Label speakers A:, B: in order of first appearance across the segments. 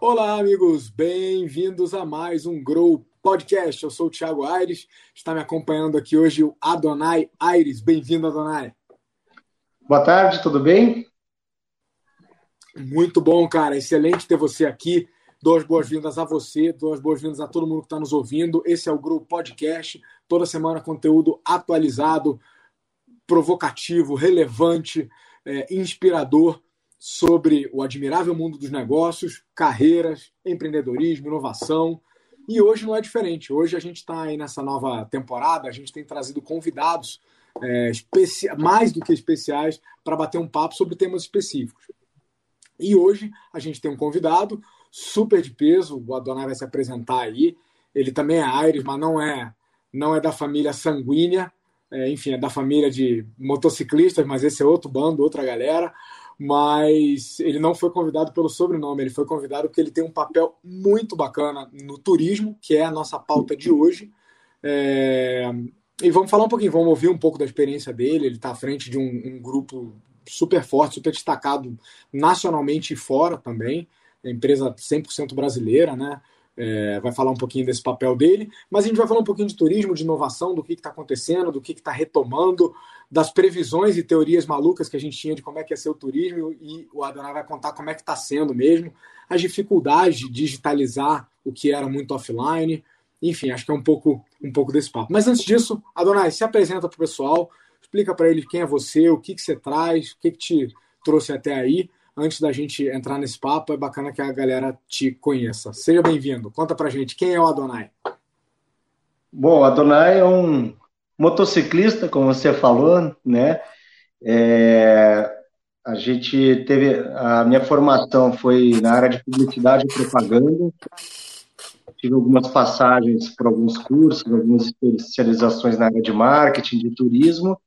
A: Olá, amigos, bem-vindos a mais um Grow Podcast. Eu sou o Thiago Aires, está me acompanhando aqui hoje o Adonai Aires. Bem-vindo, Adonai.
B: Boa tarde, tudo bem?
A: Muito bom, cara. Excelente ter você aqui. Duas boas-vindas a você, duas boas-vindas a todo mundo que está nos ouvindo. Esse é o Grow Podcast. Toda semana conteúdo atualizado, provocativo, relevante, é, inspirador sobre o admirável mundo dos negócios, carreiras, empreendedorismo, inovação. E hoje não é diferente. Hoje a gente está aí nessa nova temporada, a gente tem trazido convidados é, mais do que especiais para bater um papo sobre temas específicos. E hoje a gente tem um convidado super de peso, o Adonai vai se apresentar aí. Ele também é Aires, mas não é, não é da família sanguínea, é, enfim, é da família de motociclistas, mas esse é outro bando, outra galera mas ele não foi convidado pelo sobrenome, ele foi convidado porque ele tem um papel muito bacana no turismo, que é a nossa pauta de hoje. É... E vamos falar um pouquinho, vamos ouvir um pouco da experiência dele. Ele está à frente de um, um, grupo super forte, super destacado nacionalmente e fora também. Empresa 100% brasileira, né? É, vai falar um pouquinho desse papel dele, mas a gente vai falar um pouquinho de turismo, de inovação, do que está acontecendo, do que está retomando, das previsões e teorias malucas que a gente tinha de como é que ia ser o turismo, e o Adonai vai contar como é que está sendo mesmo, as dificuldades de digitalizar o que era muito offline, enfim, acho que é um pouco, um pouco desse papo. Mas antes disso, Adonai, se apresenta para o pessoal, explica para ele quem é você, o que, que você traz, o que, que te trouxe até aí, antes da gente entrar nesse papo, é bacana que a galera te conheça. Seja bem-vindo. Conta pra gente, quem é o Adonai?
B: Bom, Adonai é um motociclista, como você falou, né? É, a gente teve a minha formação foi na área de publicidade e propaganda. Tive algumas passagens por alguns cursos, algumas especializações na área de marketing, de turismo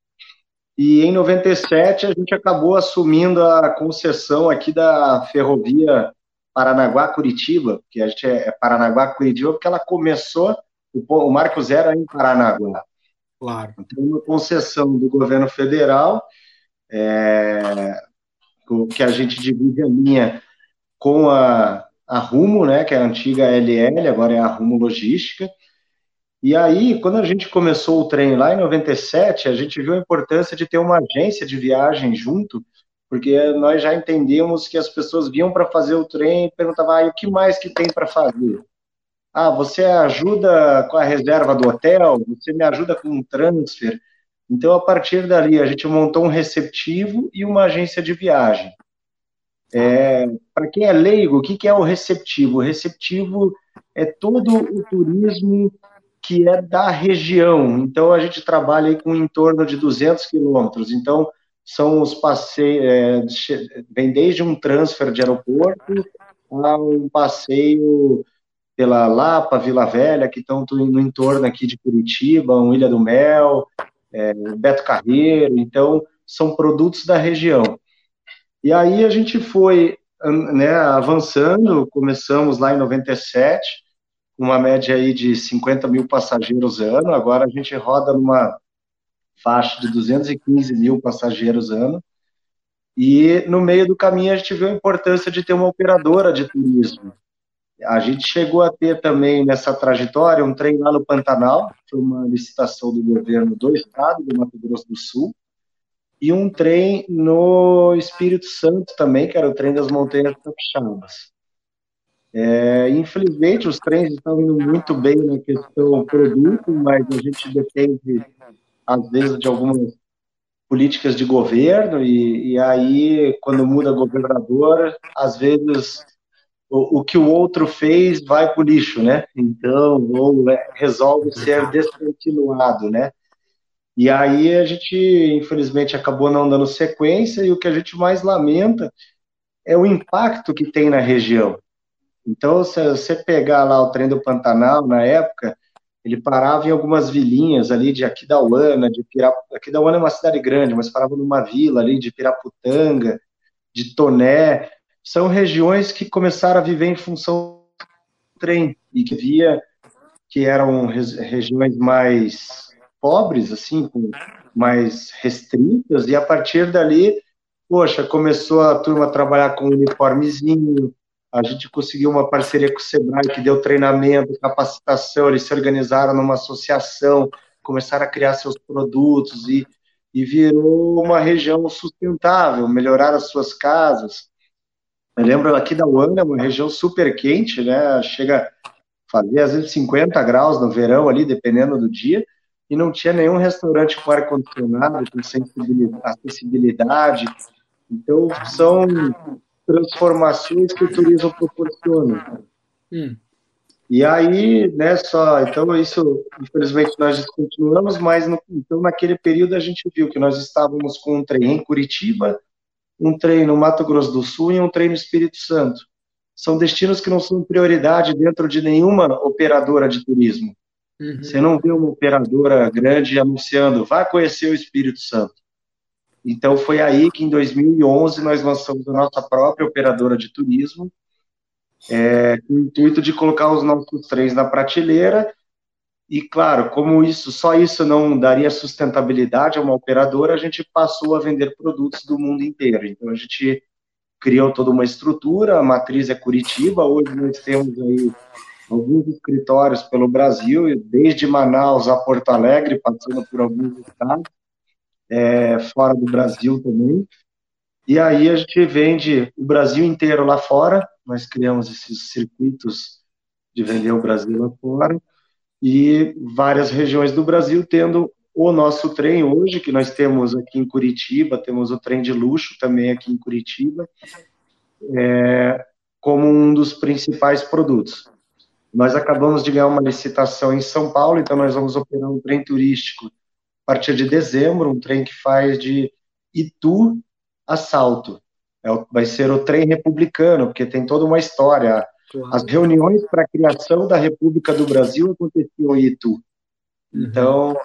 B: e em 97 a gente acabou assumindo a concessão aqui da ferrovia Paranaguá-Curitiba, que a gente é, é Paranaguá-Curitiba, porque ela começou, o, Marco Zero em Paranaguá. Claro. Então, uma concessão do governo federal, é, que a gente divide a linha com a, a Rumo, né, que é a antiga LL, agora é a Rumo Logística, e aí, quando a gente começou o trem lá em 97, a gente viu a importância de ter uma agência de viagem junto, porque nós já entendíamos que as pessoas vinham para fazer o trem e perguntavam, ah, e o que mais que tem para fazer? Ah, você ajuda com a reserva do hotel, você me ajuda com um transfer. Então, a partir dali, a gente montou um receptivo e uma agência de viagem. É, para quem é leigo, o que, que é o receptivo? O receptivo é todo o turismo que é da região. Então, a gente trabalha aí com em torno de 200 quilômetros. Então, são os passeios, é, vem desde um transfer de aeroporto a um passeio pela Lapa, Vila Velha, que estão no entorno aqui de Curitiba, um Ilha do Mel, é, Beto Carreiro. Então, são produtos da região. E aí a gente foi né, avançando, começamos lá em 97, uma média aí de 50 mil passageiros ano, agora a gente roda numa faixa de 215 mil passageiros ano, e no meio do caminho a gente viu a importância de ter uma operadora de turismo. A gente chegou a ter também nessa trajetória um trem lá no Pantanal, foi uma licitação do governo do estado, do Mato Grosso do Sul, e um trem no Espírito Santo também, que era o trem das Montanhas Capixabas. É, infelizmente, os trens estão indo muito bem na questão produto, mas a gente depende, às vezes, de algumas políticas de governo, e, e aí, quando muda governador, às vezes o, o, que o outro fez vai para o lixo, né? Então, ou é, resolve ser descontinuado, né? E aí a gente, infelizmente, acabou não dando sequência, e o que a gente mais lamenta é o impacto que tem na região. Então, se você pegar lá o trem do Pantanal, na época, ele parava em algumas vilinhas ali de Aquidauana, de Pirap... Aquidauana é uma cidade grande, mas parava numa vila ali de Piraputanga, de Toné. São regiões que começaram a viver em função do trem e que via que eram regiões mais pobres, assim, mais restritas, e a partir dali, poxa, começou a turma a trabalhar com uniformezinho, a gente conseguiu uma parceria com o Sebrae que deu treinamento, capacitação, eles se organizaram numa associação, começaram a criar seus produtos e, e virou uma região sustentável, melhoraram as suas casas. Eu lembro aqui da Uana, uma região super quente, né? Chega a fazer às vezes 50 graus no verão ali, dependendo do dia, e não tinha nenhum restaurante com ar-condicionado, com acessibilidade. Então, são transformações que o turismo proporciona. Hum. E aí, né, só, então isso, infelizmente, nós continuamos, mas no, então naquele período a gente viu que nós estávamos com um trem em Curitiba, um trem no Mato Grosso do Sul e um trem no Espírito Santo. São destinos que não são prioridade dentro de nenhuma operadora de turismo. Uhum. Você não vê uma operadora grande anunciando, vá conhecer o Espírito Santo. Então foi aí que em 2011 nós lançamos a nossa própria operadora de turismo, é, com o intuito de colocar os nossos trens na prateleira. E claro, como isso, só isso não daria sustentabilidade a uma operadora, a gente passou a vender produtos do mundo inteiro. Então a gente criou toda uma estrutura, a matriz é Curitiba, hoje nós temos aí alguns escritórios pelo Brasil, desde Manaus a Porto Alegre, passando por alguns estados, é, fora do Brasil também. E aí a gente vende o Brasil inteiro lá fora, nós criamos esses circuitos de vender o Brasil lá fora, e várias regiões do Brasil tendo o nosso trem hoje, que nós temos aqui em Curitiba, temos o trem de luxo também aqui em Curitiba, é, como um dos principais produtos. Nós acabamos de ganhar uma licitação em São Paulo, então nós vamos operar um trem turístico a partir de dezembro, um trem que faz de Itu a Salto. É, vai ser o trem republicano, porque tem toda uma história. As reuniões para a criação da República do Brasil aconteciam em Itu. Uhum. Então,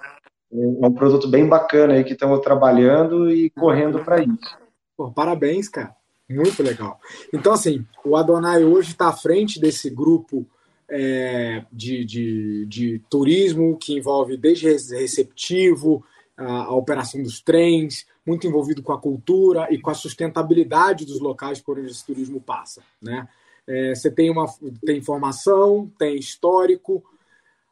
B: é um produto bem bacana aí que estamos trabalhando e correndo para isso.
A: Pô, parabéns, cara. Muito legal. Então, assim, o Adonai hoje está à frente desse grupo é, de, de, de, turismo que envolve desde receptivo, a, a, operação dos trens, muito envolvido com a cultura e com a sustentabilidade dos locais por onde esse turismo passa. Né? É, você tem, uma, tem informação, tem histórico.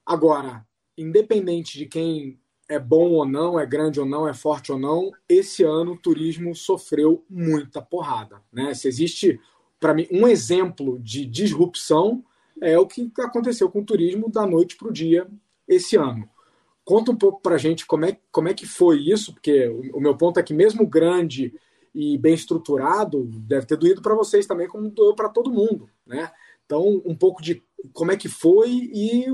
A: Agora, independente de quem é bom ou não, é grande ou não, é forte ou não, esse ano o turismo sofreu muita porrada. Né? Se existe, para mim, um exemplo de disrupção é o que aconteceu com o turismo da noite para o dia esse ano. Conta um pouco para a gente como é, como é que foi isso, porque o, o meu ponto é que mesmo grande e bem estruturado, deve ter doído para vocês também, como doeu para todo mundo, né? Então, um pouco de como é que foi e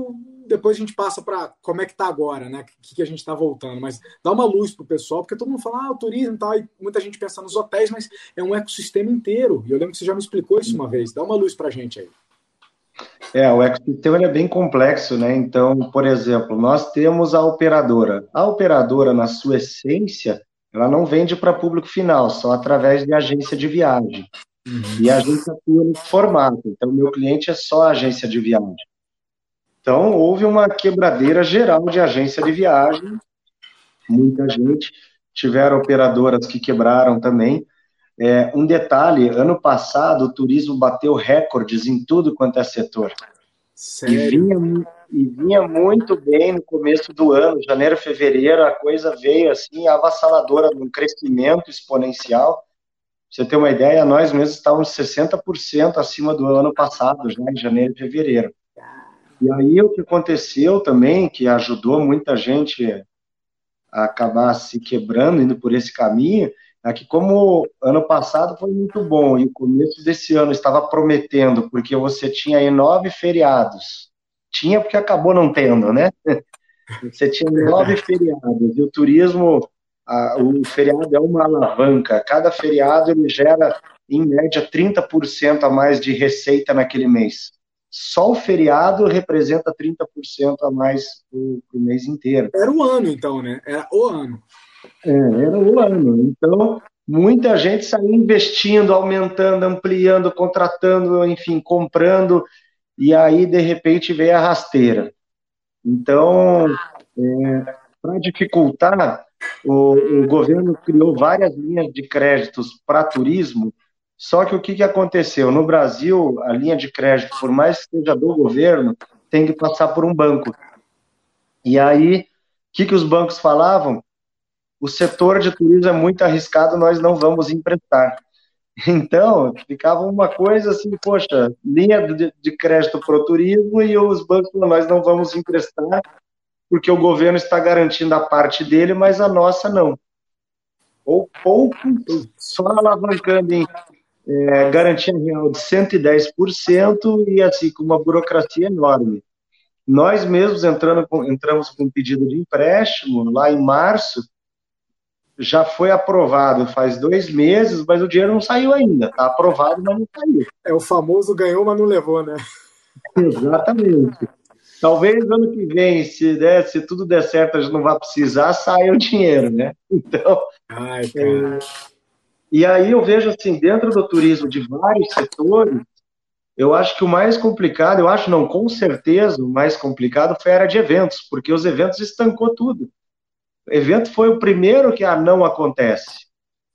A: depois a gente passa para como é que está agora, né? O que, que a gente está voltando. Mas dá uma luz para o pessoal, porque todo mundo fala, ah, o turismo e tal, e muita gente pensa nos hotéis, mas é um ecossistema inteiro. E eu lembro que você já me explicou isso uma vez. Dá uma luz para a gente aí.
B: É, o ecossistema é bem complexo, né? Então, por exemplo, nós temos a operadora. A operadora, na sua essência, ela não vende para público final, só através de agência de viagem. Uhum. E a agência atua no formato. Então, meu cliente é só agência de viagem. Então, houve uma quebradeira geral de agência de viagem. Muita gente. Tiveram operadoras que quebraram também. É, um detalhe: ano passado o turismo bateu recordes em tudo quanto é setor. Sério? E vinha, e vinha muito bem no começo do ano, janeiro, fevereiro, a coisa veio assim avassaladora, num crescimento exponencial. Pra você ter uma ideia, nós mesmos estávamos 60% acima do ano passado, já em janeiro e fevereiro. E aí o que aconteceu também, que ajudou muita gente a acabar se quebrando, indo por esse caminho, é que como ano passado foi muito bom e o começo desse ano estava prometendo, porque você tinha aí nove feriados. Tinha porque acabou não tendo, né? Você tinha nove feriados e o turismo, a, o feriado é uma alavanca. Cada feriado ele gera, em média, 30% a mais de receita naquele mês. Só o feriado representa 30% a mais para o mês inteiro.
A: Era o ano, então, né? Era o ano.
B: É, era o ano. Então, muita gente saiu investindo, aumentando, ampliando, contratando, enfim, comprando, e aí, de repente, veio a rasteira. Então, é, para dificultar, o, o, governo criou várias linhas de créditos para turismo, só que o que, que aconteceu? No Brasil, a linha de crédito, por mais que seja do governo, tem que passar por um banco. E aí, o que, que os bancos falavam? O setor de turismo é muito arriscado, nós não vamos emprestar. Então, ficava uma coisa assim, poxa, linha de, de crédito para o turismo e os bancos nós não vamos emprestar, porque o governo está garantindo a parte dele, mas a nossa não. Ou pouco, só alavancando em é, garantia real de 110% e assim, com uma burocracia enorme. Nós mesmos entrando com, entramos com um pedido de empréstimo lá em março, já foi aprovado faz dois meses, mas o dinheiro não saiu ainda. Está aprovado, mas não saiu.
A: É o famoso ganhou, mas não levou, né?
B: Exatamente. Talvez ano que vem, se, der, se tudo der certo, a gente não vai precisar, saia o dinheiro, né? Então. Ai, é... E aí eu vejo assim, dentro do turismo de vários setores, eu acho que o mais complicado, eu acho não, com certeza, o mais complicado foi a área de eventos, porque os eventos estancou tudo. O evento foi o primeiro que ah, não acontece.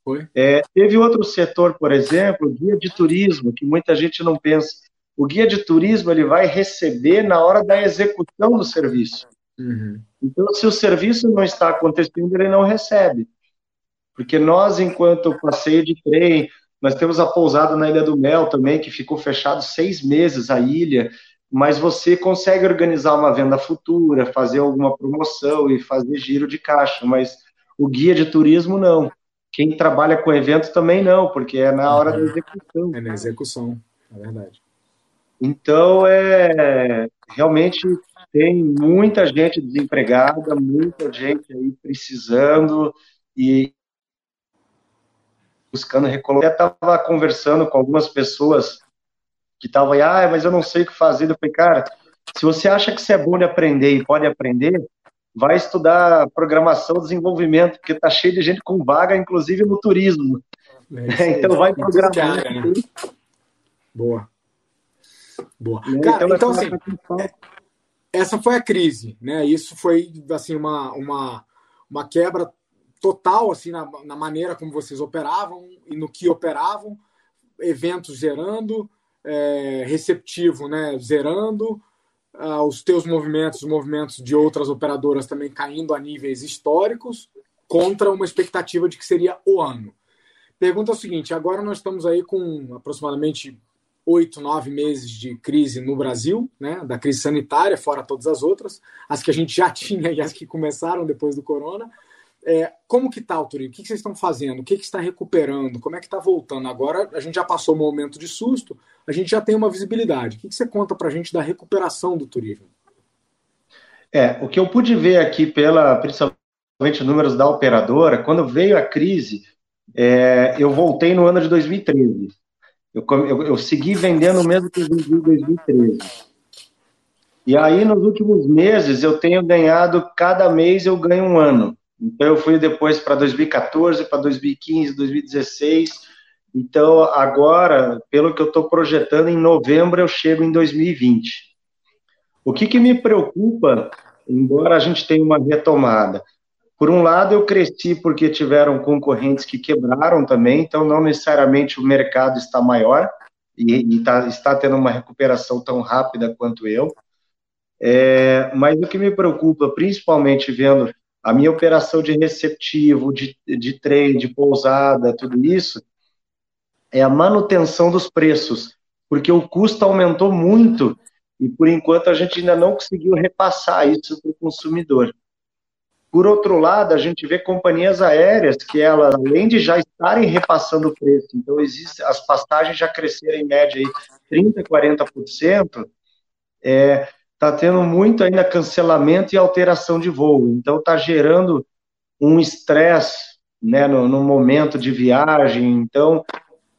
B: Foi? É, teve outro setor, por exemplo, o guia de turismo, que muita gente não pensa. O guia de turismo ele vai receber na hora da execução do serviço. Uhum. Então, se o serviço não está acontecendo, ele não recebe. Porque nós, enquanto passeio de trem, nós temos a pousada na Ilha do Mel também, que ficou fechado seis meses a ilha, mas você consegue organizar uma venda futura, fazer alguma promoção e fazer giro de caixa, mas o guia de turismo não. Quem trabalha com eventos também não, porque é na hora da uhum. execução.
A: É na execução, é verdade.
B: Então, é realmente tem muita gente desempregada, muita gente aí precisando e buscando recolocar. Eu estava conversando com algumas pessoas que estavam aí, ah, mas eu não sei o que fazer. Eu falei, cara, se você acha que você é bom de aprender e pode aprender, vai estudar programação, desenvolvimento, porque tá cheio de gente com vaga, inclusive no turismo. É, então vai programar. Né?
A: Boa. Boa. Né? Cara, então, então assim, essa foi a crise, né? Isso foi assim uma, uma, uma quebra total assim na, na maneira como vocês operavam e no que operavam, eventos gerando, é, receptivo, né, zerando, uh, os teus movimentos, os movimentos de outras operadoras também caindo a níveis históricos, contra uma expectativa de que seria o ano. Pergunta é o seguinte: agora nós estamos aí com aproximadamente oito, nove meses de crise no Brasil, né, da crise sanitária, fora todas as outras, as que a gente já tinha e as que começaram depois do corona. É, como que está, Turinho? O que, que vocês estão fazendo? O que, que está recuperando? Como é que está voltando? Agora a gente já passou um momento de susto, a gente já tem uma visibilidade. O que, que você conta para a gente da recuperação do turismo?
B: É, o que eu pude ver aqui pela, principalmente números da operadora, quando veio a crise, é, eu voltei no ano de 2013. Eu, eu, eu segui vendendo mesmo que em 2013. E aí, nos últimos meses, eu tenho ganhado, cada mês eu ganho um ano. Então, eu fui depois para 2014, para 2015, 2016. Então, agora, pelo que eu estou projetando, em novembro eu chego em 2020. O que, que me preocupa, embora a gente tenha uma retomada? Por um lado, eu cresci porque tiveram concorrentes que quebraram também, então não necessariamente o mercado está maior e, e tá, está tendo uma recuperação tão rápida quanto eu. É, mas o que me preocupa, principalmente vendo a minha operação de receptivo, de, de trem, de pousada, tudo isso, é a manutenção dos preços, porque o custo aumentou muito e, por enquanto, a gente ainda não conseguiu repassar isso para o consumidor. Por outro lado, a gente vê companhias aéreas que elas, além de já estarem repassando o preço, então existe, as passagens já cresceram em média aí 30%, 40%, é, está tendo muito ainda cancelamento e alteração de voo. Então está gerando um estresse né, no, no, momento de viagem. Então,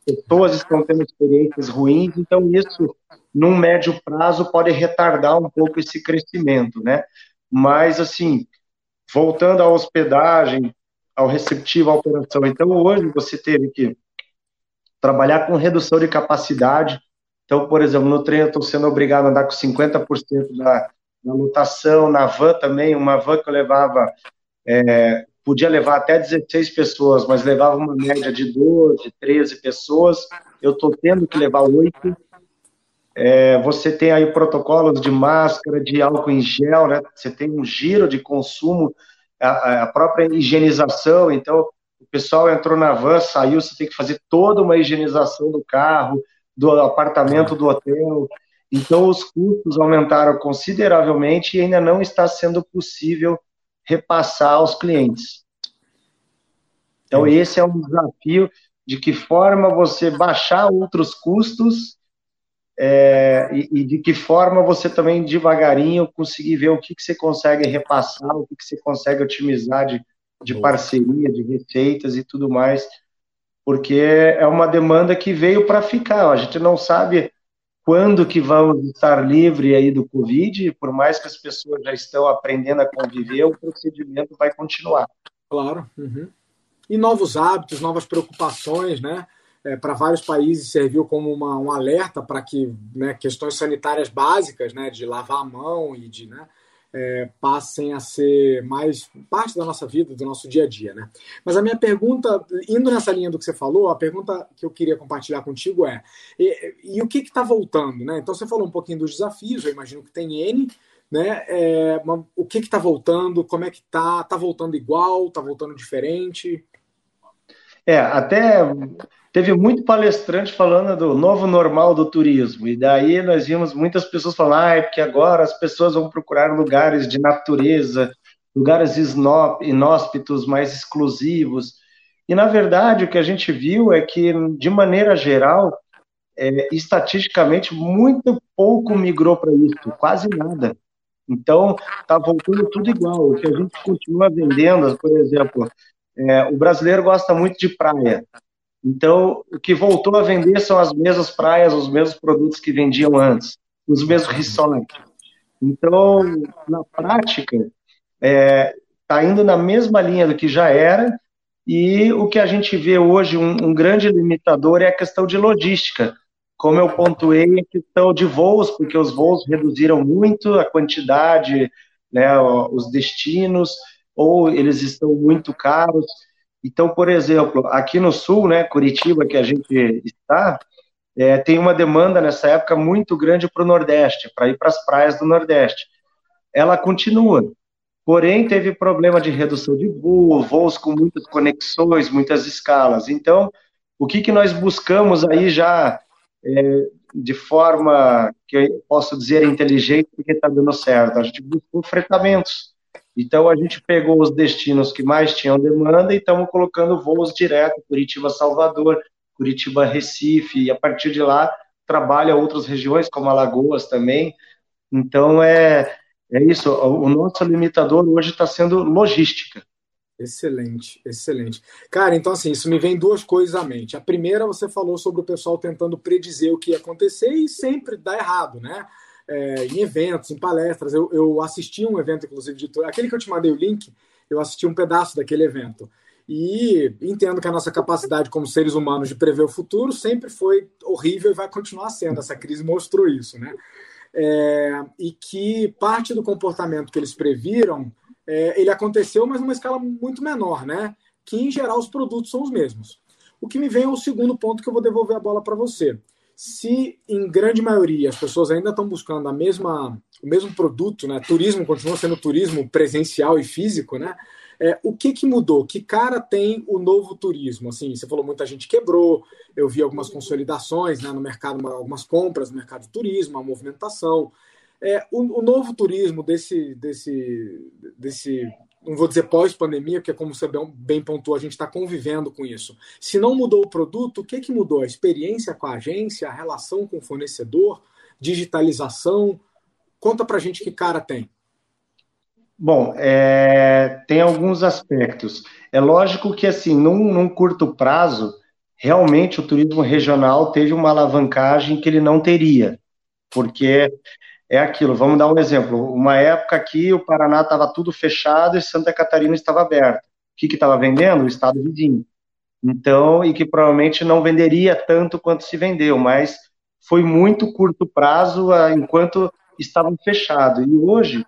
B: pessoas estão tendo experiências ruins. Então, isso, num médio prazo, pode retardar um pouco esse crescimento. Né? Mas, assim, voltando à hospedagem, ao receptivo, à operação. Então, hoje você teve que trabalhar com redução de capacidade, então, por exemplo, no trem eu estou sendo obrigado a andar com 50% da, na lotação, na van também, uma van que eu levava, é, podia levar até 16 pessoas, mas levava uma média de 12, 13 pessoas, eu estou tendo que levar oito. É, você tem aí protocolos de máscara, de álcool em gel, né? Você tem um giro de consumo, a, a própria higienização. Então, o pessoal entrou na van, saiu, você tem que fazer toda uma higienização do carro, do apartamento, do hotel. Então, os custos aumentaram consideravelmente e ainda não está sendo possível repassar aos clientes. Então, esse é um desafio de que forma você baixar outros custos é, e, e, de que forma você também devagarinho conseguir ver o que, que você consegue repassar, o que, que você consegue otimizar de, de parceria, de receitas e tudo mais, porque é uma demanda que veio para ficar. A gente não sabe quando que vamos estar livre aí do Covid, por mais que as pessoas já estão aprendendo a conviver, o procedimento vai continuar.
A: Claro. Uhum. E novos hábitos, novas preocupações, né? É, para vários países serviu como uma, um alerta para que né, questões sanitárias básicas, né, de lavar a mão e de né, é, passem a ser mais parte da nossa vida, do nosso dia a dia, né? Mas a minha pergunta, indo nessa linha do que você falou, a pergunta que eu queria compartilhar contigo é: e, e o que está voltando, né? Então você falou um pouquinho dos desafios, eu imagino que tem N, né? É, o que está voltando? Como é que está? Está voltando igual? Está voltando diferente?
B: É, até teve muito palestrante falando do novo normal do turismo, e daí nós vimos muitas pessoas falando, ah, é porque agora as pessoas vão procurar lugares de natureza, lugares inóspitos, mais exclusivos. E, na verdade, o que a gente viu é que, de maneira geral, é, estatisticamente, muito pouco migrou para isso, quase nada. Então, está voltando tudo igual. O que a gente continua vendendo, por exemplo, é, o brasileiro gosta muito de praia. Então, o que voltou a vender são as mesmas praias, os mesmos produtos que vendiam antes, os mesmos resorts. Então, na prática, está é, tá indo na mesma linha do que já era, e o que a gente vê hoje, um, um grande limitador, é a questão de logística. Como eu pontuei, a questão de voos, porque os voos reduziram muito a quantidade, né, os destinos, ou eles estão muito caros. Então, por exemplo, aqui no sul, né, Curitiba, que a gente está, é, tem uma demanda nessa época muito grande para o Nordeste, para ir para as praias do Nordeste. Ela continua, porém teve problema de redução de voo, voos com muitas conexões, muitas escalas. Então, o que, que nós buscamos aí já é, de forma que eu posso dizer inteligente, porque está dando certo? A gente buscou fretamentos então a gente pegou os destinos que mais tinham demanda e estamos colocando voos direto Curitiba-Salvador, Curitiba-Recife, e a partir de lá trabalha outras regiões, como Alagoas também. Então é, é isso, o nosso limitador hoje está sendo logística.
A: Excelente, excelente. Cara, então assim, isso me vem duas coisas à mente. A primeira, você falou sobre o pessoal tentando predizer o que ia acontecer e sempre dá errado, né? É, em eventos, em palestras. Eu, eu assisti um evento, inclusive, de aquele que eu te mandei o link, eu assisti um pedaço daquele evento. E entendo que a nossa capacidade como seres humanos de prever o futuro sempre foi horrível e vai continuar sendo. Essa crise mostrou isso, né? É, e que parte do comportamento que eles previram, é, ele aconteceu, mas numa escala muito menor, né? Que em geral os produtos são os mesmos. O que me vem é o segundo ponto que eu vou devolver a bola para você se em grande maioria as pessoas ainda estão buscando a mesma, o mesmo produto, né? Turismo continua sendo turismo presencial e físico, né? É, o que, que mudou? Que cara tem o novo turismo? Assim, você falou muita gente quebrou, eu vi algumas consolidações né, no mercado, algumas compras no mercado de turismo, a movimentação. É, o, o novo turismo desse, desse, desse não vou dizer pós-pandemia, porque como você bem pontuou, a gente está convivendo com isso. Se não mudou o produto, o que, que mudou? A experiência com a agência, a relação com o fornecedor, digitalização? Conta para a gente que cara tem.
B: Bom, é, tem alguns aspectos. É lógico que, assim, num, num curto prazo, realmente o turismo regional teve uma alavancagem que ele não teria, porque é aquilo. Vamos dar um exemplo. Uma época aqui o Paraná estava tudo fechado e Santa Catarina estava aberta. O que estava vendendo? O estado vizinho. Então, e que provavelmente não venderia tanto quanto se vendeu, mas foi muito curto prazo, enquanto estavam fechados. E hoje,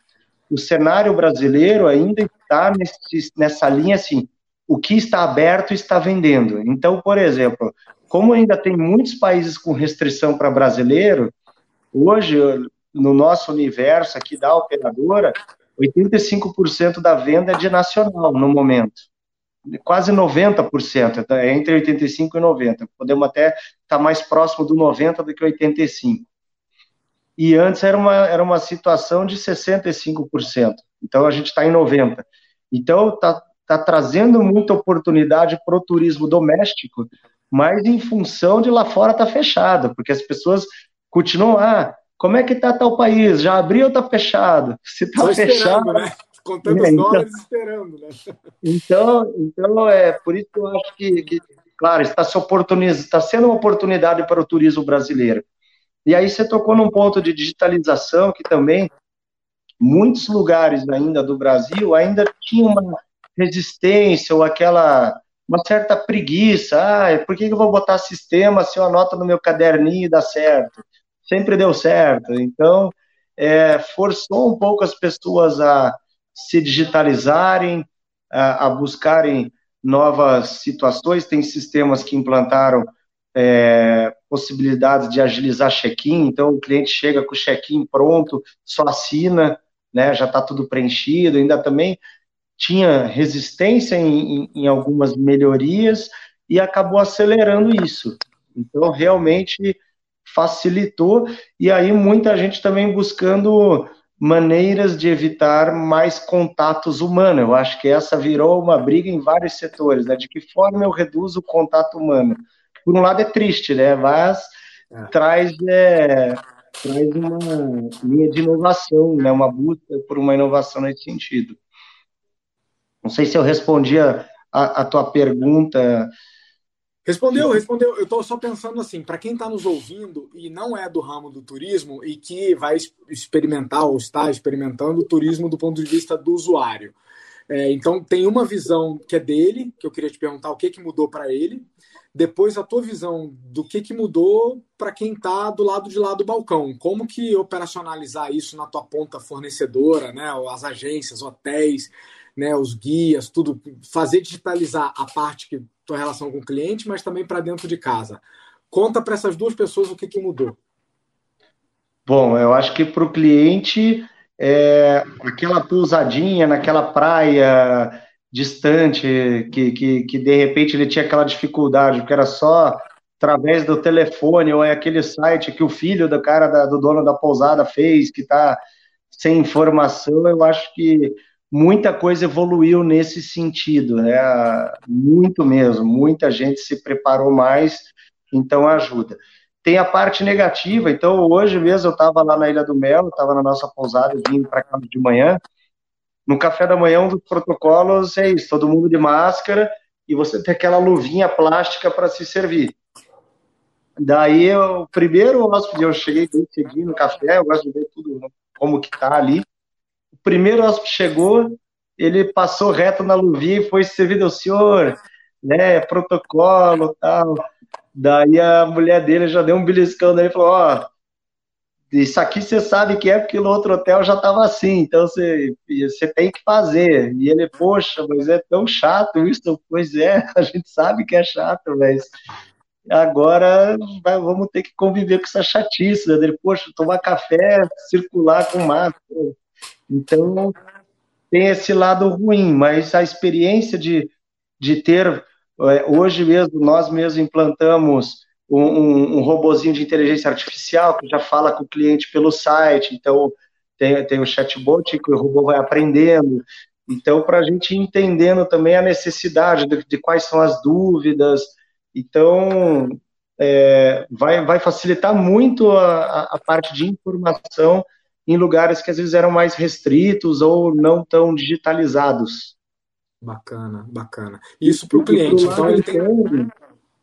B: o cenário brasileiro ainda está nesse, nessa linha assim, o que está aberto está vendendo. Então, por exemplo, como ainda tem muitos países com restrição para brasileiro, hoje, no nosso universo aqui da operadora, 85% da venda é de nacional no momento. Quase 90%, é entre 85% e 90%. Podemos até estar tá mais próximo do 90% do que 85%. E antes era uma, era uma situação de 65%. Então a gente está em 90%. Então está tá trazendo muita oportunidade para o turismo doméstico, mas em função de lá fora tá fechado, porque as pessoas continuam, ah, como é que tá tal país? Já abriu ou tá fechado?
A: Se tá Só fechado, né? Contando é, os então, dólares esperando, né?
B: Então, então é por isso que eu acho que, que claro, está, se está sendo uma oportunidade para o turismo brasileiro. E aí você tocou num ponto de digitalização que também muitos lugares ainda do Brasil ainda tinham uma resistência ou aquela uma certa preguiça. Ah, por que eu vou botar sistema se eu anoto no meu caderninho e dá certo? Sempre deu certo. Então, é, forçou um pouco as pessoas a se digitalizarem, a, a buscarem novas situações. Tem sistemas que implantaram é, possibilidades de agilizar check-in, então o cliente chega com o check-in pronto, só assina, né, já está tudo preenchido, ainda também tinha resistência em, em, em algumas melhorias e acabou acelerando isso. Então, realmente facilitou, e aí muita gente também buscando maneiras de evitar mais contatos humanos. Eu acho que essa virou uma briga em vários setores, né? De que forma eu reduzo o contato humano? Por um lado é triste, né? Mas é. traz é, traz uma linha de inovação, né? Uma busca por uma inovação nesse sentido. Não sei se eu respondi a, a, a tua pergunta.
A: Respondeu, respondeu. Eu estou só pensando assim, para quem está nos ouvindo e não é do ramo do turismo e que vai experimentar ou está experimentando o turismo do ponto de vista do usuário. É, então tem uma visão que é dele, que eu queria te perguntar o que, que mudou para ele. Depois a tua visão do que, que mudou para quem está do lado de lá do balcão. Como que operacionalizar isso na tua ponta fornecedora, né? As agências, hotéis né, os guias, tudo, fazer digitalizar a parte que tua relação com o cliente, mas também para dentro de casa. Conta para essas duas pessoas o que, que mudou.
B: Bom, eu acho que para o cliente, é, aquela pousadinha naquela praia distante, que, que, que de repente ele tinha aquela dificuldade, porque era só através do telefone ou é aquele site que o filho do cara da, do dono da pousada fez, que está sem informação, eu acho que muita coisa evoluiu nesse sentido, né? Muito mesmo, muita gente se preparou mais, então ajuda. Tem a parte negativa, então hoje mesmo eu estava lá na Ilha do Mel, estava na nossa pousada, vim para cá de manhã. No café da manhã, um dos protocolos é isso: todo mundo de máscara e você tem aquela luvinha plástica para se servir. Daí, o primeiro hóspede, eu cheguei bem cedinho no café, eu gosto de ver tudo como que tá ali primeiro hóspede chegou, ele passou reto na luvinha e foi servido ao senhor, né, protocolo tal. Daí a mulher dele já deu um beliscão daí e falou, ó, oh, isso aqui você sabe que é porque no outro hotel já estava assim, então você, tem que fazer. E ele, poxa, mas é tão chato isso. Pois é, a gente sabe que é chato, mas agora vai, vamos ter que conviver com essa chatice. Né? Ele, poxa, tomar café, circular com máscara. Então, tem esse lado ruim, mas a experiência de, de ter, é, hoje mesmo, nós mesmos implantamos um, um, um robozinho de inteligência artificial que já fala com o cliente pelo site, então tem, tem o chatbot que o robô vai aprendendo, então, para a gente entendendo também a necessidade de, de quais são as dúvidas, então é, vai, vai facilitar muito a, a, parte de informação em lugares que às vezes eram mais restritos ou não tão digitalizados.
A: Bacana, bacana. Isso para o cliente. Então ele tem.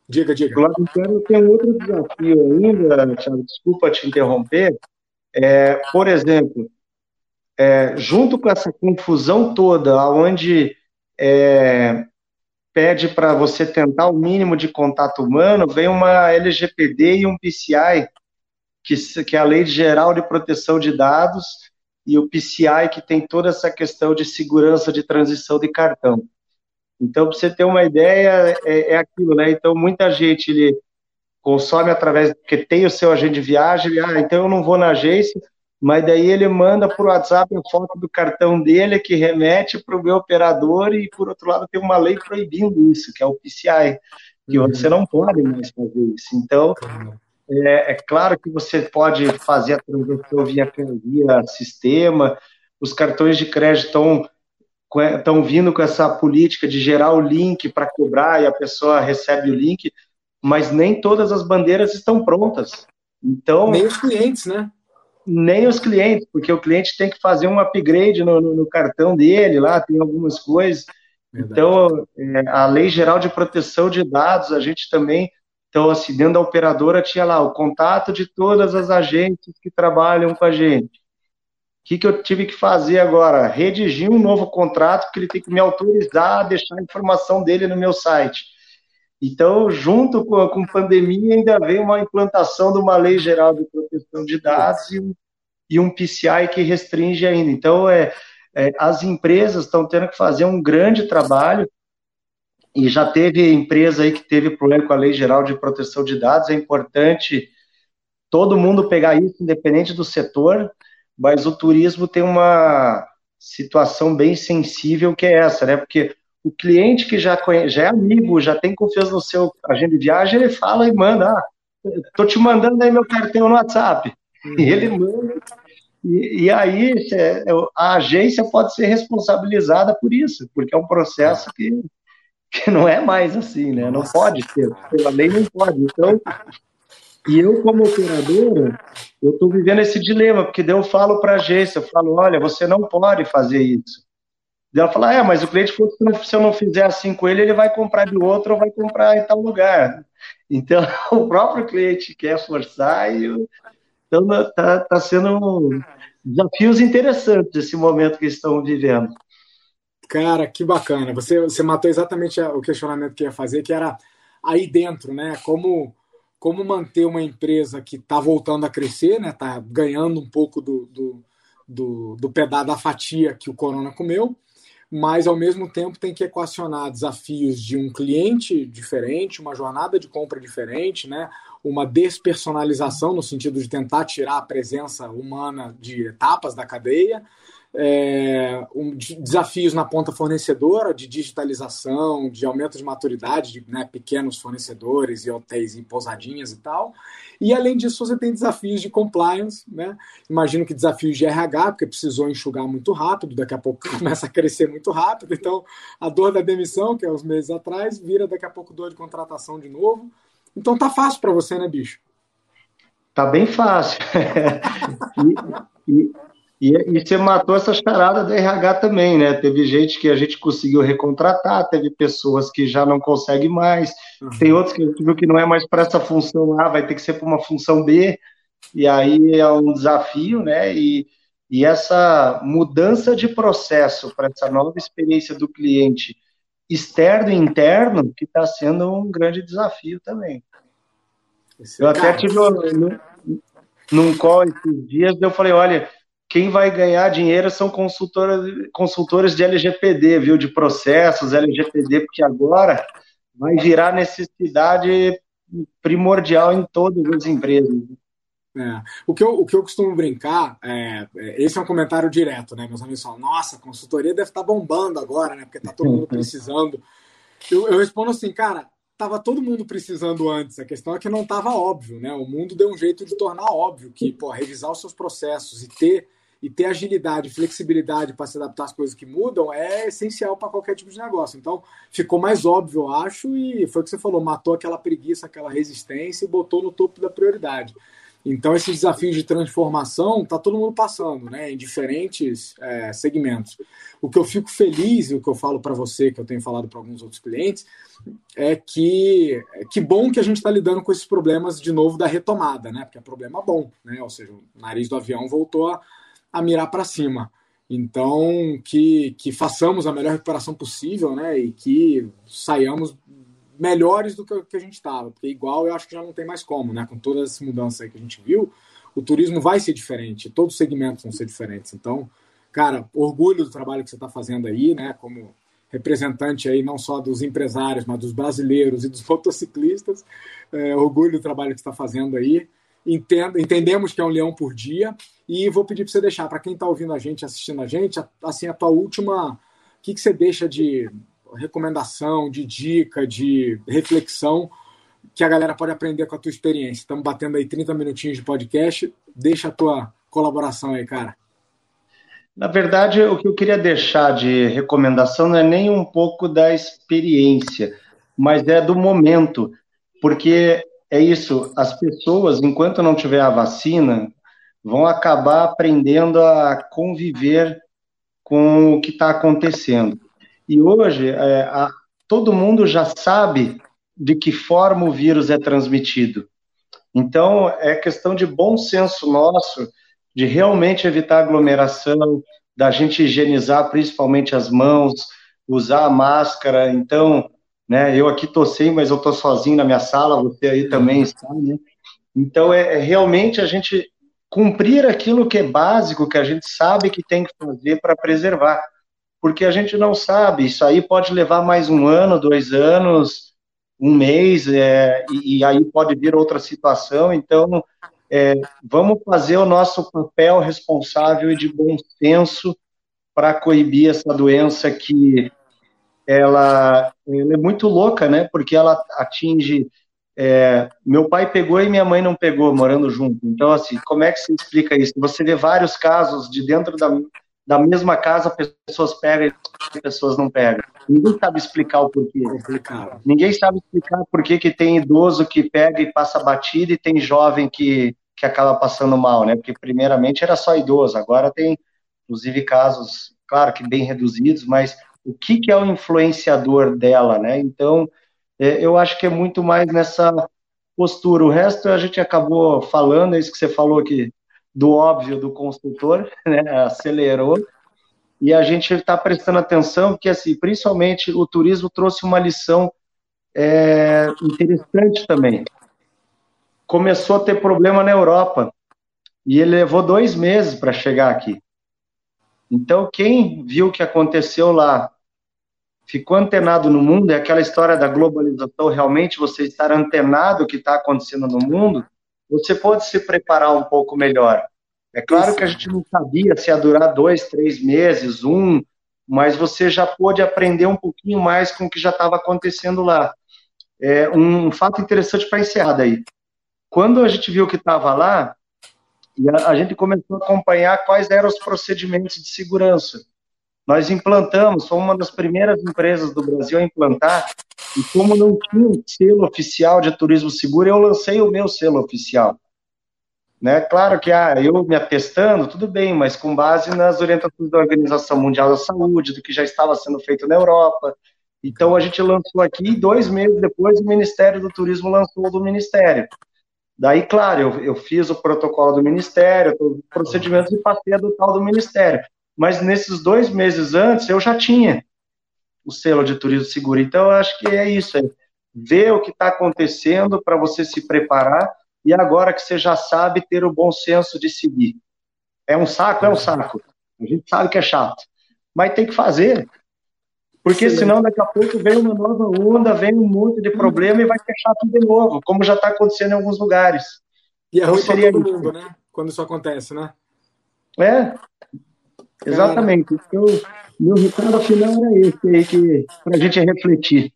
A: Diga, diga. Do
B: lado interno tem um outro desafio ainda, Thiago, desculpa te interromper. É, por exemplo, é, junto com essa confusão toda, onde é, pede para você tentar o mínimo de contato humano, vem uma LGPD e um PCI que, que é a Lei Geral de Proteção de Dados, e o PCI, que tem toda essa questão de segurança de transição de cartão. Então, para você ter uma ideia, é, é, aquilo, né? Então, muita gente ele consome através, porque tem o seu agente de viagem, ah, então eu não vou na agência, mas daí ele manda por WhatsApp a foto do cartão dele, que remete para o meu operador, e por outro lado tem uma lei proibindo isso, que é o PCI, que uhum. você não pode mais fazer isso. Então, é, é, claro que você pode fazer a transação via, via sistema, os cartões de crédito estão estão vindo com essa política de gerar o link para cobrar e a pessoa recebe o link, mas nem todas as bandeiras estão prontas. Então
A: nem os clientes, né?
B: Nem os clientes, porque o cliente tem que fazer um upgrade no, no, no cartão dele, lá tem algumas coisas. Verdade. Então, é, a Lei Geral de Proteção de Dados, a gente também então, assim, dentro da operadora tinha lá o contato de todas as agências que trabalham com a gente. O que, que eu tive que fazer agora? Redigir um novo contrato, porque ele tem que me autorizar a deixar a informação dele no meu site. Então, junto com a com pandemia, ainda veio uma implantação de uma lei geral de proteção de dados e um, e um PCI que restringe ainda. Então, é, é as empresas estão tendo que fazer um grande trabalho e já teve empresa aí que teve problema com a Lei Geral de Proteção de Dados. É importante todo mundo pegar isso, independente do setor, mas o turismo tem uma situação bem sensível que é essa, né? Porque o cliente que já, conhece, já é amigo, já tem confiança no seu agente de viagem, ele fala e manda, ah, tô te mandando aí meu cartão no WhatsApp. Uhum. E ele manda. E, e aí é, a agência pode ser responsabilizada por isso, porque é um processo que que não é mais assim, né? Não pode ser, pela lei não pode. Então, e eu como operadora, eu estou vivendo esse dilema, porque daí eu falo para a agência, eu falo, olha, você não pode fazer isso. E ela fala, é, mas o cliente falou que se eu não fizer assim com ele, ele vai comprar de outro ou vai comprar em tal lugar. Então, o próprio cliente quer forçar e eu... então está tá sendo desafios interessantes esse momento que estão vivendo.
A: Cara, que bacana. Você, você matou exatamente o questionamento que ia fazer, que era aí dentro, né? Como, como manter uma empresa que está voltando a crescer, né? Está ganhando um pouco do, do, do, do pedaço da fatia que o Corona comeu, mas ao mesmo tempo tem que equacionar desafios de um cliente diferente, uma jornada de compra diferente, né? uma despersonalização no sentido de tentar tirar a presença humana de etapas da cadeia, é, um, desafios na ponta fornecedora de digitalização, de aumento de maturidade de né, pequenos fornecedores e hotéis e pousadinhas e tal. E além disso, você tem desafios de compliance, né? Imagino que desafios de RH, porque precisou enxugar muito rápido, daqui a pouco começa a crescer muito rápido. Então, a dor da demissão, que é uns meses atrás, vira daqui a pouco dor de contratação de novo. Então tá fácil para você, né, bicho?
B: Tá bem fácil. e, e, e, e você matou essa charada da RH também, né? Teve gente que a gente conseguiu recontratar, teve pessoas que já não conseguem mais, uhum. tem outros que a gente viu que não é mais para essa função A, vai ter que ser para uma função B, e aí é um desafio, né? E, e essa mudança de processo para essa nova experiência do cliente externo e interno, que está sendo um grande desafio também. Esse eu até tive num, num call esses dias, eu falei, olha, quem vai ganhar dinheiro são consultores, consultores de LGPD, viu, de processos LGPD, porque agora vai virar necessidade primordial em todas as empresas.
A: É. O, que eu, o que eu costumo brincar, é, é, esse é um comentário direto, né? Meus amigos falam, nossa, a consultoria deve estar bombando agora, né? Porque está todo mundo precisando. Eu, eu respondo assim, cara, estava todo mundo precisando antes. A questão é que não estava óbvio, né? O mundo deu um jeito de tornar óbvio que, pô, revisar os seus processos e ter e ter agilidade, flexibilidade para se adaptar às coisas que mudam é essencial para qualquer tipo de negócio. Então, ficou mais óbvio, eu acho, e foi o que você falou, matou aquela preguiça, aquela resistência e botou no topo da prioridade. Então, esses desafios de transformação tá todo mundo passando, né, em diferentes é, segmentos. O que eu fico feliz e o que eu falo para você, que eu tenho falado para alguns outros clientes, é que é que bom que a gente está lidando com esses problemas de novo da retomada, né? Porque é problema bom, né? Ou seja, o nariz do avião voltou a, a mirar para cima. Então, que, que façamos a melhor recuperação possível, né? E que saiamos melhores do que, que a gente estava. Porque igual eu acho que já não tem mais como, né? Com todas as mudanças que a gente viu, o turismo vai ser diferente, todos os segmentos vão ser diferentes. Então, cara, orgulho do trabalho que você está fazendo aí, né? Como representante aí não só dos empresários, mas dos brasileiros e dos motociclistas. É, orgulho do trabalho que está fazendo aí. Entendo, entendemos que é um leão por dia e vou pedir para você deixar para quem está ouvindo a gente, assistindo a gente, assim a tua última, o que, que você deixa de recomendação, de dica, de reflexão que a galera pode aprender com a tua experiência. Estamos batendo aí 30 minutinhos de podcast. Deixa a tua colaboração aí, cara.
B: Na verdade, o que eu queria deixar de recomendação não é nem um pouco da experiência, mas é do momento, porque é isso, as pessoas, enquanto não tiver a vacina, vão acabar aprendendo a conviver com o que está acontecendo. E hoje, é, a, todo mundo já sabe de que forma o vírus é transmitido. Então, é questão de bom senso nosso de realmente evitar aglomeração, da gente higienizar principalmente as mãos, usar a máscara. Então, né, eu aqui tô sem, mas eu tô sozinho na minha sala, você aí também está, né? Então, é, é realmente a gente cumprir aquilo que é básico, que a gente sabe que tem que fazer para preservar. Porque a gente não sabe, isso aí pode levar mais um ano, dois anos, um mês, é, e, e, aí pode vir outra situação. Então, é, vamos fazer o nosso papel responsável e de bom senso para coibir essa doença que ela, ela, é muito louca, né? Porque ela atinge. É, meu pai pegou e minha mãe não pegou, morando junto. Então, assim, como é que se explica isso? Você vê vários casos de dentro da, da mesma casa, pessoas pegam e pessoas não pegam. Ninguém sabe explicar o porquê. Ninguém sabe explicar por que tem idoso que pega e passa batida e tem jovem que que acaba passando mal, né? Porque primeiramente era só idoso, agora tem, inclusive, casos, claro que bem reduzidos, mas o que, que é o influenciador dela, né? Então, é, eu acho que é muito mais nessa postura. O resto a gente acabou falando, é isso que você falou aqui, do óbvio do consultor, né? Acelerou. E a gente está prestando atenção, porque, assim, principalmente o turismo trouxe uma lição é, interessante também começou a ter problema na Europa. E ele levou dois meses para chegar aqui. Então, quem viu o que aconteceu lá, ficou antenado no mundo, é aquela história da globalização, realmente você estar antenado o que está acontecendo no mundo, você pode se preparar um pouco melhor. É claro Isso. que a gente não sabia se ia durar dois, três meses, um, mas você já pôde aprender um pouquinho mais com o que já estava acontecendo lá. É um fato interessante para encerrar daí. Quando a gente viu que estava lá, a gente começou a acompanhar quais eram os procedimentos de segurança. Nós implantamos, fomos uma das primeiras empresas do Brasil a implantar, e como não tinha um selo oficial de turismo seguro, eu lancei o meu selo oficial. Né? Claro que ah, eu me atestando, tudo bem, mas com base nas orientações da Organização Mundial da Saúde, do que já estava sendo feito na Europa. Então a gente lançou aqui, e dois meses depois o Ministério do Turismo lançou do Ministério. Daí, claro, eu, eu fiz o protocolo do Ministério, os procedimentos e passei a do tal do Ministério. Mas nesses dois meses antes, eu já tinha o selo de turismo seguro. Então, eu acho que é isso, é ver o que está acontecendo para você se preparar e agora que você já sabe, ter o bom senso de seguir. É um saco? É um saco. A gente sabe que é chato. Mas tem que fazer. Porque Sim. senão daqui a pouco vem uma nova onda, vem um monte de problema e vai fechar tudo de novo, como já está acontecendo em alguns lugares.
A: E é ruim então, para todo mundo, né? Quando isso acontece, né?
B: É, exatamente. Então, meu recado final era esse aí, que, para a gente refletir.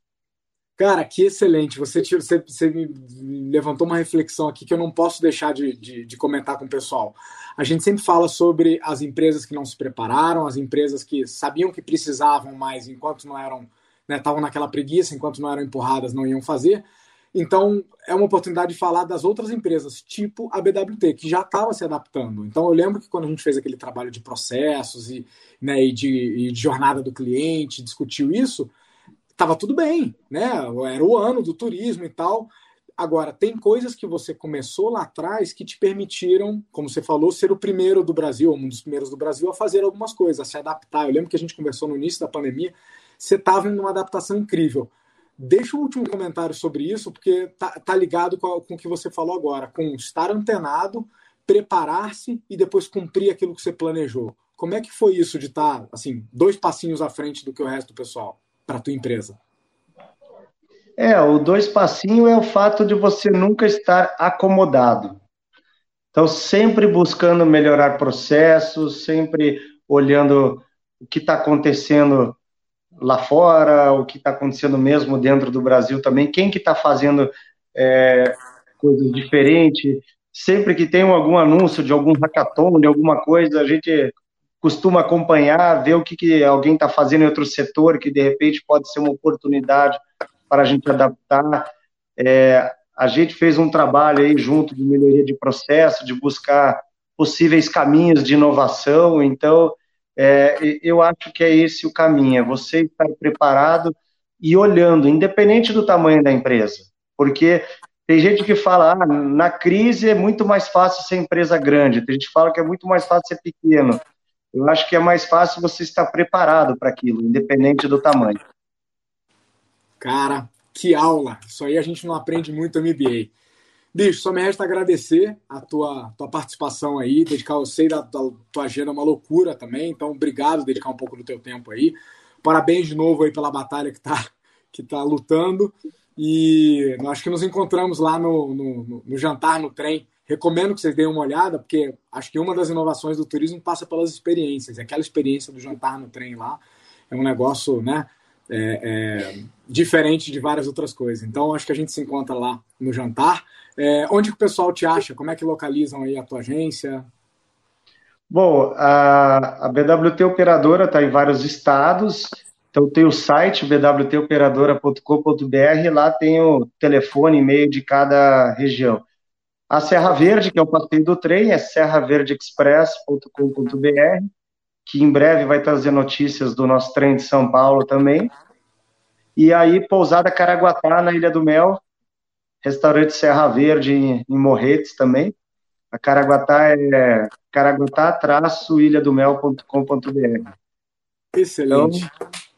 A: Cara, que excelente. Você, você, você me levantou uma reflexão aqui que eu não posso deixar de, de, de, comentar com o pessoal. A gente sempre fala sobre as empresas que não se prepararam, as empresas que sabiam que precisavam, mas enquanto não eram, estavam né, naquela preguiça, enquanto não eram empurradas, não iam fazer. Então, é uma oportunidade de falar das outras empresas, tipo a BWT, que já estava se adaptando. Então, eu lembro que quando a gente fez aquele trabalho de processos e, né, e, de, e de jornada do cliente, discutiu isso, estava tudo bem, né? Era o ano do turismo e tal. Agora, tem coisas que você começou lá atrás que te permitiram, como você falou, ser o primeiro do Brasil, um dos primeiros do Brasil, a fazer algumas coisas, a se adaptar. Eu lembro que a gente conversou no início da pandemia, você estava em uma adaptação incrível. Deixa um último comentário sobre isso, porque tá, tá ligado com, com o que você falou agora, com estar antenado preparar-se e depois cumprir aquilo que você planejou. Como é que foi isso de estar, tá, assim, dois passinhos à frente do que o resto do pessoal para a tua empresa?
B: É, o dois passinhos é o fato de você nunca estar acomodado. Então, sempre buscando melhorar processos, sempre olhando o que está acontecendo lá fora, o que está acontecendo mesmo dentro do Brasil também, quem que está fazendo é, coisas diferentes. Sempre que tem algum anúncio de algum hackathon, de alguma coisa, a gente costuma acompanhar, ver o que, que alguém está fazendo em outro setor, que de repente pode ser uma oportunidade para a gente adaptar. É, a gente fez um trabalho aí junto de melhoria de processo, de buscar possíveis caminhos de inovação. Então, é, eu acho que é esse o caminho, é você estar preparado e olhando, independente do tamanho da empresa. Porque tem gente que fala, ah, na crise é muito mais fácil ser empresa grande, tem gente que fala que é muito mais fácil ser pequeno. Eu acho que é mais fácil você estar preparado para aquilo, independente do tamanho.
A: Cara, que aula! Isso aí a gente não aprende muito no MBA. Bicho, só me resta agradecer a tua, tua participação aí, dedicar, eu sei da, da tua agenda é uma loucura também, então obrigado dedicar um pouco do teu tempo aí. Parabéns de novo aí pela batalha que tá, que tá lutando. E acho que nos encontramos lá no, no, no jantar no trem Recomendo que vocês deem uma olhada, porque acho que uma das inovações do turismo passa pelas experiências. Aquela experiência do jantar no trem lá é um negócio né, é, é, diferente de várias outras coisas. Então, acho que a gente se encontra lá no jantar. É, onde que o pessoal te acha? Como é que localizam aí a tua agência?
B: Bom, a, a BWT Operadora está em vários estados. Então, tem o site bwtoperadora.com.br, lá tem o telefone e e-mail de cada região. A Serra Verde, que é o passeio do trem, é serraverdeexpress.com.br, que em breve vai trazer notícias do nosso trem de São Paulo também. E aí, Pousada Caraguatá, na Ilha do Mel, restaurante Serra Verde em, em Morretes também. A Caraguatá é caraguatá-ilhadomel.com.br.
A: Excelente.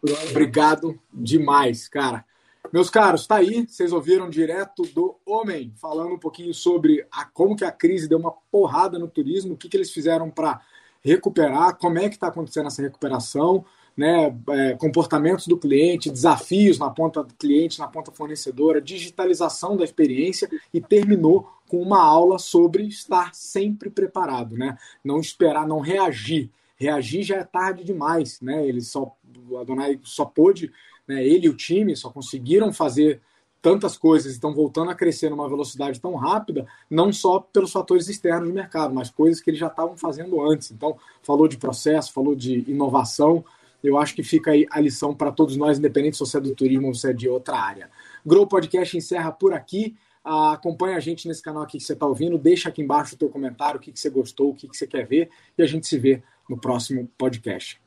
A: Então, Obrigado demais, cara. Meus caros, tá aí, vocês ouviram direto do homem falando um pouquinho sobre a, como que a crise deu uma porrada no turismo, o que, que eles fizeram para recuperar, como é que está acontecendo essa recuperação, né, é, comportamentos do cliente, desafios na ponta do cliente, na ponta fornecedora, digitalização da experiência e terminou com uma aula sobre estar sempre preparado, né? Não esperar, não reagir. Reagir já é tarde demais, né? Ele só, Adonai só pôde né, ele e o time só conseguiram fazer tantas coisas, estão voltando a crescer numa velocidade tão rápida, não só pelos fatores externos do mercado, mas coisas que eles já estavam fazendo antes. Então, falou de processo, falou de inovação. Eu acho que fica aí a lição para todos nós, independente se você é do turismo ou se é de outra área. Grow Podcast encerra por aqui. Ah, acompanha a gente nesse canal aqui que você está ouvindo. Deixa aqui embaixo o teu comentário, o que, que você gostou, o que, que você quer ver. E a gente se vê no próximo podcast.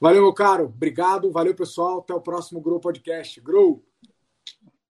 A: Valeu, meu caro. Obrigado. Valeu, pessoal. Até o próximo Grow Podcast. Grow!